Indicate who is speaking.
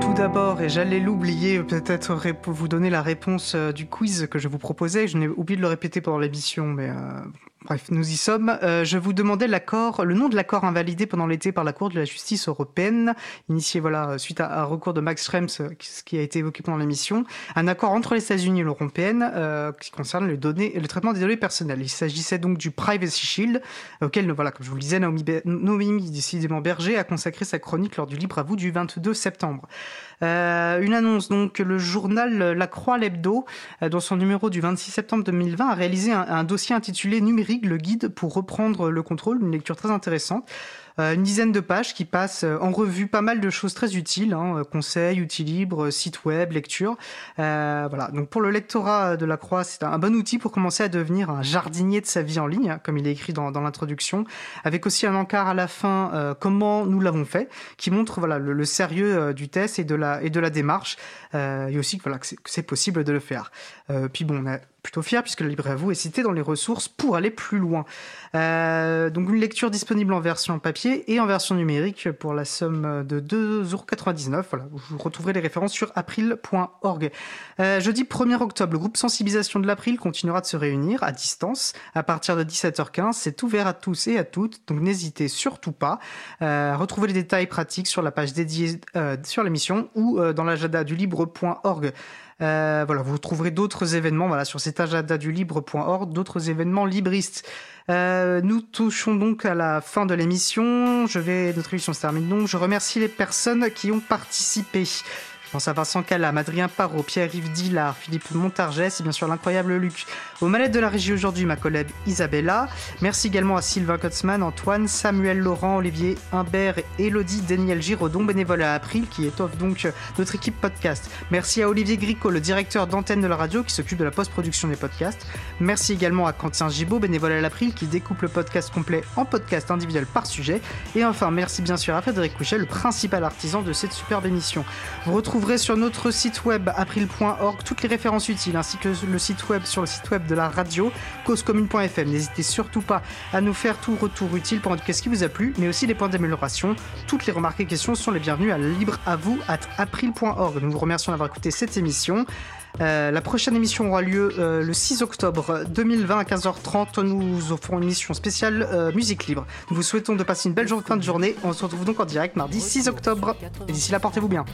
Speaker 1: Tout d'abord, et j'allais l'oublier, peut-être vous donner la réponse euh, du quiz que je vous proposais. Je n'ai oublié de le répéter pendant l'émission, mais euh, Bref, nous y sommes. Euh, je vous demandais l'accord, le nom de l'accord invalidé pendant l'été par la Cour de la justice européenne, initié voilà suite à un recours de Max Schrems, euh, ce qui a été évoqué pendant l'émission, un accord entre les États-Unis et l'Union européenne euh, qui concerne le, données, le traitement des données personnelles. Il s'agissait donc du Privacy Shield, auquel, voilà, comme je vous le disais, Naomi, Naomi décidément Berger a consacré sa chronique lors du Libre à vous du 22 septembre. Euh, une annonce donc le journal La Croix l'Hebdo, euh, dans son numéro du 26 septembre 2020, a réalisé un dossier intitulé Numérique, le guide pour reprendre le contrôle, une lecture très intéressante. Euh, une dizaine de pages qui passent euh, en revue pas mal de choses très utiles, hein, euh, conseils, outils libres, sites web, lecture. voilà. Donc pour le lectorat de la Croix, c'est un bon outil pour commencer à devenir un jardinier de sa vie en ligne, comme il est écrit dans, l'introduction, avec aussi un encart à la fin euh, comment nous l'avons fait, qui montre voilà le, sérieux du test et de la et de la démarche, euh, et aussi voilà que c'est possible de le faire. Puis bon, on a plutôt fier puisque le livre à vous est cité dans les ressources pour aller plus loin. Donc une lecture disponible en version papier et en version numérique pour la somme de 2,99€. Voilà, vous retrouverez les références sur april.org. Euh, jeudi 1er octobre, le groupe sensibilisation de l'April continuera de se réunir à distance à partir de 17h15. C'est ouvert à tous et à toutes, donc n'hésitez surtout pas. Euh, retrouvez les détails pratiques sur la page dédiée euh, sur l'émission ou euh, dans l'agenda du libre.org. Euh, voilà, vous trouverez d'autres événements voilà, sur cet agenda du libre.org, d'autres événements libristes. Euh, nous touchons donc à la fin de l'émission. Je vais, notre émission se termine donc. Je remercie les personnes qui ont participé. Je pense à Vincent Calam, Adrien Parot, Pierre-Yves Dillard, Philippe Montargès et bien sûr l'incroyable Luc. Aux manettes de la régie aujourd'hui, ma collègue Isabella. Merci également à Sylvain Kotzmann, Antoine, Samuel Laurent, Olivier Humbert et Elodie Daniel Giraudon, bénévole à April, qui étoffe donc notre équipe podcast. Merci à Olivier Gricot, le directeur d'antenne de la radio, qui s'occupe de la post-production des podcasts. Merci également à Quentin Gibaud, bénévole à l'April, qui découpe le podcast complet en podcast individuel par sujet. Et enfin, merci bien sûr à Frédéric Couchet, le principal artisan de cette superbe émission. Vous retrouverez sur notre site web april.org toutes les références utiles, ainsi que le site web sur le site web de la radio causecommune.fm. N'hésitez surtout pas à nous faire tout retour utile pour indiquer ce qui vous a plu, mais aussi les points d'amélioration. Toutes les remarques et questions sont les bienvenues à libre à vous at april.org. Nous vous remercions d'avoir écouté cette émission. Euh, la prochaine émission aura lieu euh, le 6 octobre 2020 à 15h30. Nous offrons une émission spéciale euh, musique libre. Nous vous souhaitons de passer une belle fin de journée. On se retrouve donc en direct mardi 6 octobre. Et d'ici là, portez-vous bien.